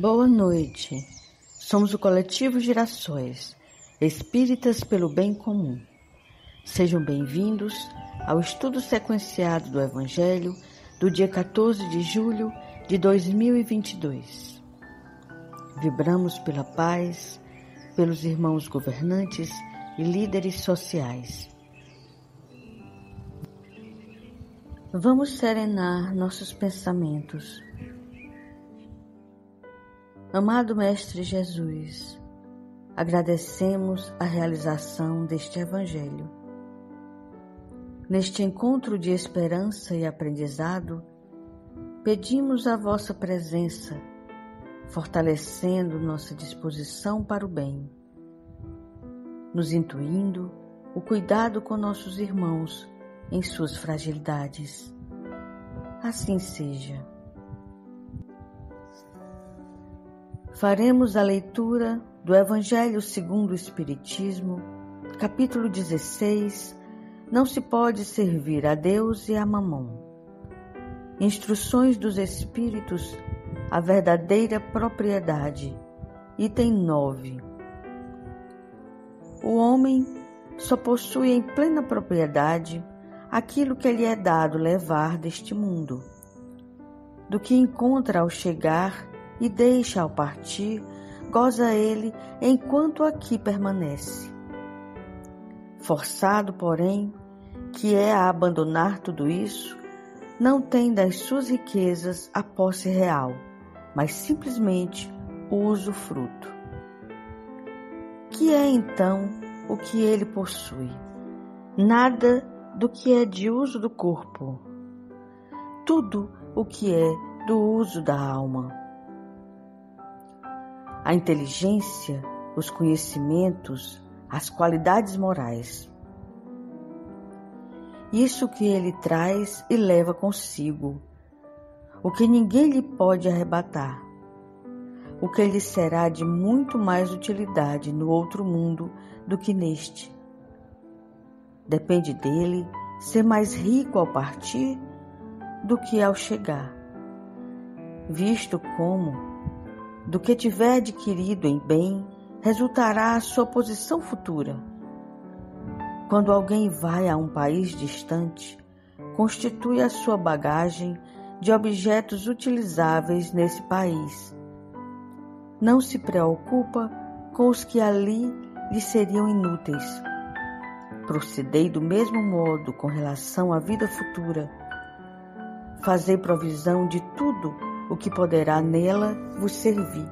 Boa noite. Somos o coletivo Girassóis, espíritas pelo bem comum. Sejam bem-vindos ao estudo sequenciado do Evangelho do dia 14 de julho de 2022. Vibramos pela paz, pelos irmãos governantes e líderes sociais. Vamos serenar nossos pensamentos Amado Mestre Jesus, agradecemos a realização deste Evangelho. Neste encontro de esperança e aprendizado, pedimos a vossa presença, fortalecendo nossa disposição para o bem, nos intuindo o cuidado com nossos irmãos em suas fragilidades. Assim seja. Faremos a leitura do Evangelho segundo o Espiritismo, capítulo 16. Não se pode servir a Deus e a Mamão. Instruções dos Espíritos, a verdadeira propriedade. Item 9. O homem só possui em plena propriedade aquilo que lhe é dado levar deste mundo. Do que encontra ao chegar e deixa ao partir, goza ele enquanto aqui permanece. Forçado, porém, que é a abandonar tudo isso, não tem das suas riquezas a posse real, mas simplesmente o usufruto. Que é então o que ele possui? Nada do que é de uso do corpo, tudo o que é do uso da alma a inteligência, os conhecimentos, as qualidades morais. Isso que ele traz e leva consigo, o que ninguém lhe pode arrebatar, o que lhe será de muito mais utilidade no outro mundo do que neste. Depende dele ser mais rico ao partir do que ao chegar, visto como do que tiver adquirido em bem resultará a sua posição futura. Quando alguém vai a um país distante, constitui a sua bagagem de objetos utilizáveis nesse país. Não se preocupa com os que ali lhe seriam inúteis. Procedei do mesmo modo com relação à vida futura. Fazei provisão de tudo o que poderá nela vos servir.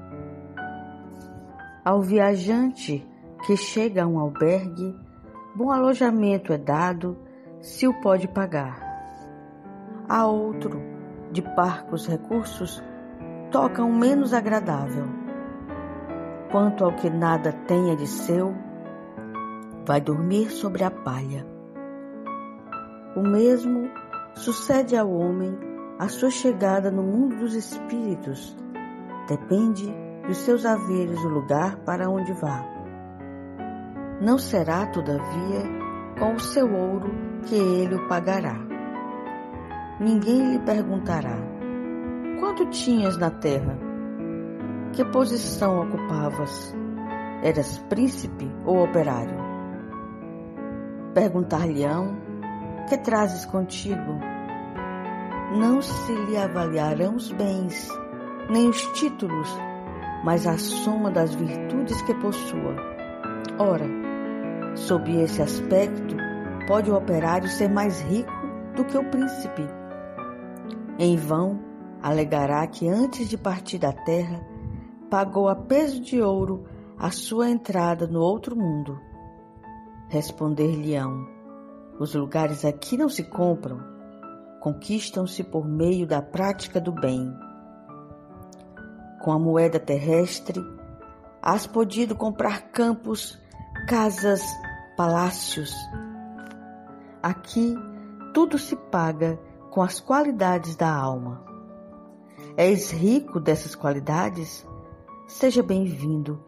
Ao viajante que chega a um albergue, bom alojamento é dado se o pode pagar. A outro, de parcos recursos, toca um menos agradável. Quanto ao que nada tenha de seu, vai dormir sobre a palha. O mesmo sucede ao homem a sua chegada no mundo dos espíritos depende dos seus haveres o lugar para onde vá. Não será, todavia, com o seu ouro que ele o pagará. Ninguém lhe perguntará: Quanto tinhas na terra? Que posição ocupavas? Eras príncipe ou operário? Perguntar-lhe-ão: Que trazes contigo? Não se lhe avaliarão os bens, nem os títulos, mas a soma das virtudes que possua. Ora, sob esse aspecto, pode o operário ser mais rico do que o príncipe. Em vão alegará que antes de partir da terra, pagou a peso de ouro a sua entrada no outro mundo. Responder-lhe-ão: os lugares aqui não se compram conquistam-se por meio da prática do bem. Com a moeda terrestre, has podido comprar campos, casas, palácios. Aqui, tudo se paga com as qualidades da alma. És rico dessas qualidades? Seja bem-vindo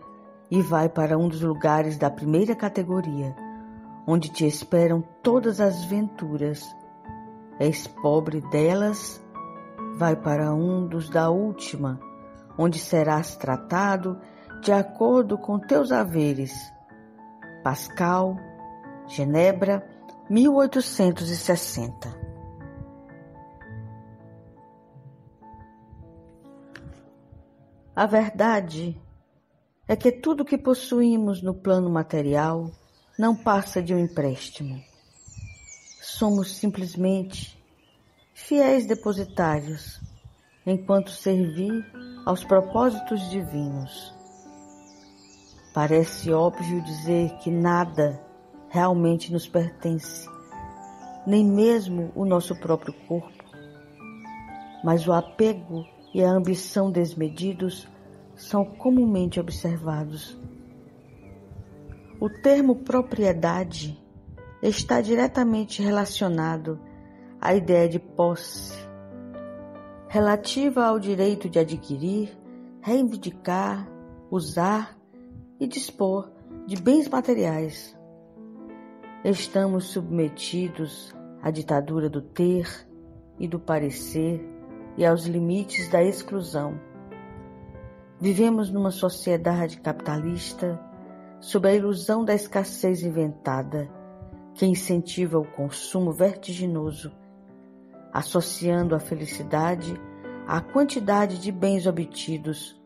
e vai para um dos lugares da primeira categoria, onde te esperam todas as venturas és pobre delas, vai para um dos da última, onde serás tratado de acordo com teus haveres. Pascal, Genebra, 1860. A verdade é que tudo que possuímos no plano material não passa de um empréstimo. Somos simplesmente fiéis depositários enquanto servir aos propósitos divinos. Parece óbvio dizer que nada realmente nos pertence, nem mesmo o nosso próprio corpo, mas o apego e a ambição desmedidos são comumente observados. O termo propriedade está diretamente relacionado à ideia de posse, relativa ao direito de adquirir, reivindicar, usar e dispor de bens materiais. Estamos submetidos à ditadura do ter e do parecer e aos limites da exclusão. Vivemos numa sociedade capitalista sob a ilusão da escassez inventada, que incentiva o consumo vertiginoso, associando a felicidade à quantidade de bens obtidos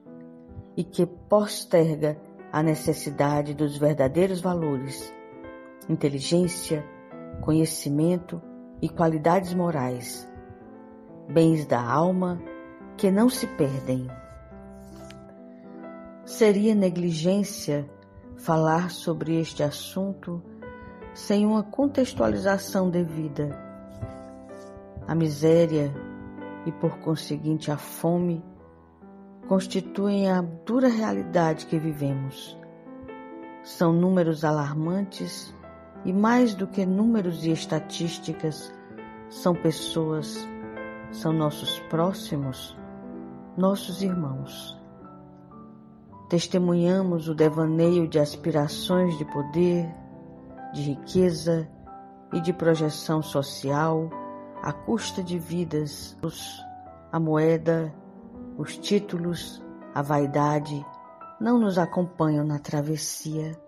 e que posterga a necessidade dos verdadeiros valores, inteligência, conhecimento e qualidades morais, bens da alma que não se perdem. Seria negligência falar sobre este assunto sem uma contextualização devida. A miséria e, por conseguinte, a fome constituem a dura realidade que vivemos. São números alarmantes e, mais do que números e estatísticas, são pessoas, são nossos próximos, nossos irmãos. Testemunhamos o devaneio de aspirações de poder, de riqueza e de projeção social à custa de vidas, a moeda, os títulos, a vaidade não nos acompanham na travessia.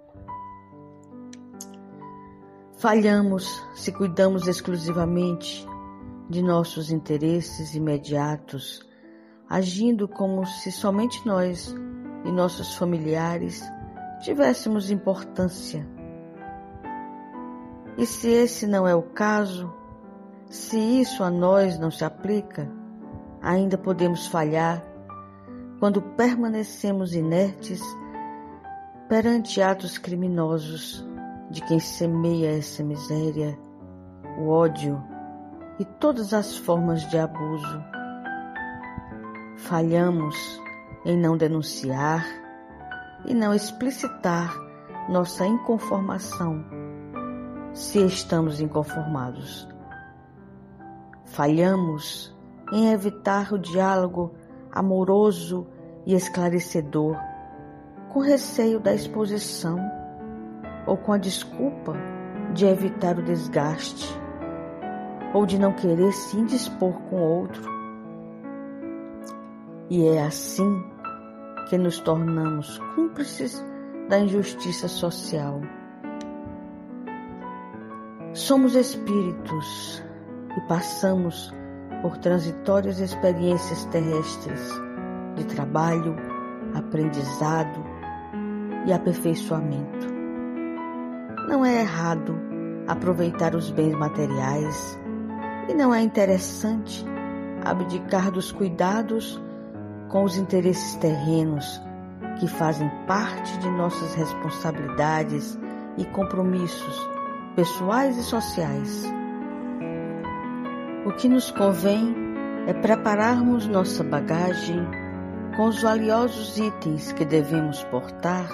Falhamos se cuidamos exclusivamente de nossos interesses imediatos, agindo como se somente nós e nossos familiares tivéssemos importância. E se esse não é o caso, se isso a nós não se aplica, ainda podemos falhar quando permanecemos inertes perante atos criminosos de quem semeia essa miséria, o ódio e todas as formas de abuso. Falhamos em não denunciar e não explicitar nossa inconformação se estamos inconformados. Falhamos em evitar o diálogo amoroso e esclarecedor, com receio da exposição ou com a desculpa de evitar o desgaste ou de não querer se indispor com outro. E é assim que nos tornamos cúmplices da injustiça social. Somos espíritos e passamos por transitórias experiências terrestres de trabalho, aprendizado e aperfeiçoamento. Não é errado aproveitar os bens materiais e não é interessante abdicar dos cuidados com os interesses terrenos que fazem parte de nossas responsabilidades e compromissos pessoais e sociais. O que nos convém é prepararmos nossa bagagem com os valiosos itens que devemos portar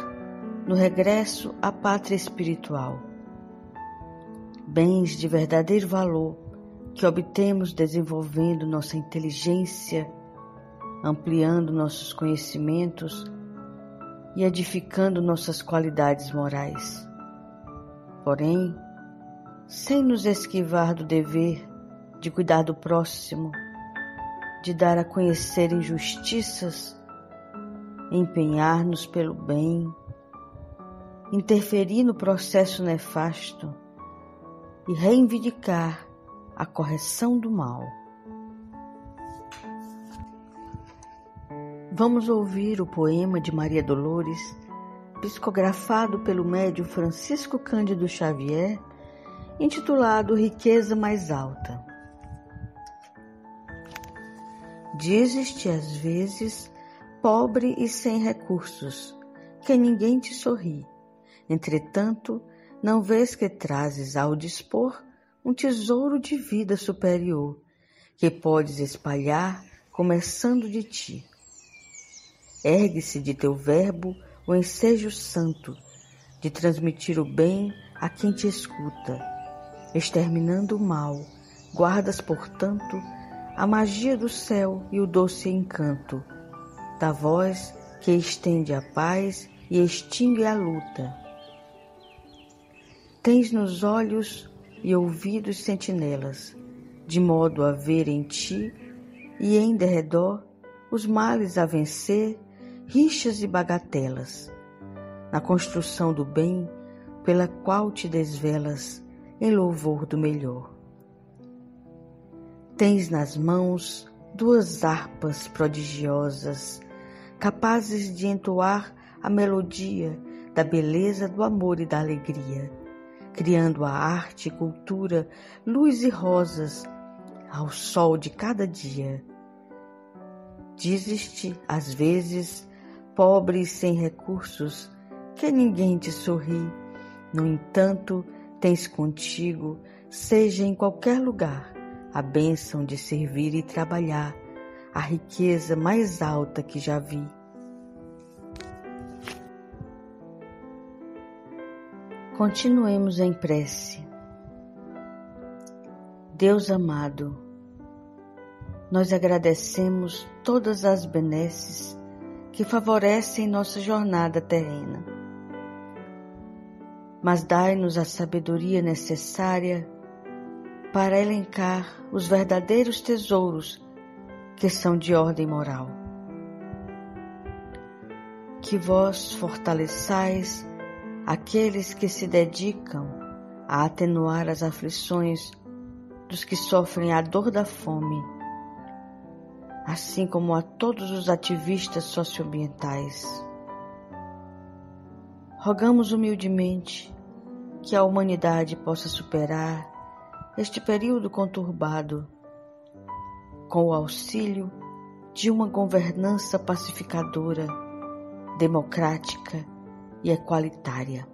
no regresso à pátria espiritual. Bens de verdadeiro valor que obtemos desenvolvendo nossa inteligência ampliando nossos conhecimentos e edificando nossas qualidades morais. Porém, sem nos esquivar do dever de cuidar do próximo, de dar a conhecer injustiças empenhar-nos pelo bem, interferir no processo nefasto e reivindicar a correção do mal. Vamos ouvir o poema de Maria Dolores, psicografado pelo médium Francisco Cândido Xavier, intitulado Riqueza Mais Alta. Dizes-te às vezes pobre e sem recursos, que ninguém te sorri. Entretanto, não vês que trazes ao dispor um tesouro de vida superior, que podes espalhar começando de ti. Ergue-se de teu verbo o ensejo santo de transmitir o bem a quem te escuta, exterminando o mal, guardas, portanto, a magia do céu e o doce encanto da voz que estende a paz e extingue a luta. Tens nos olhos e ouvidos sentinelas, de modo a ver em ti e em derredor os males a vencer, rixas e bagatelas, na construção do bem pela qual te desvelas em louvor do melhor. Tens nas mãos duas harpas prodigiosas, capazes de entoar a melodia da beleza do amor e da alegria criando a arte e cultura, luz e rosas ao sol de cada dia. Dizes-te, às vezes, pobre e sem recursos, que ninguém te sorri. No entanto, tens contigo, seja em qualquer lugar, a bênção de servir e trabalhar, a riqueza mais alta que já vi. Continuemos em prece. Deus amado, nós agradecemos todas as benesses que favorecem nossa jornada terrena. Mas dai-nos a sabedoria necessária para elencar os verdadeiros tesouros que são de ordem moral. Que vós fortaleçais aqueles que se dedicam a atenuar as aflições dos que sofrem a dor da fome, assim como a todos os ativistas socioambientais. Rogamos humildemente que a humanidade possa superar este período conturbado com o auxílio de uma governança pacificadora, democrática e equalitária.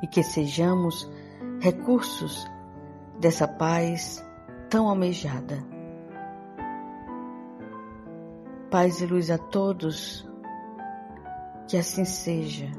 E que sejamos recursos dessa paz tão almejada. Paz e luz a todos, que assim seja.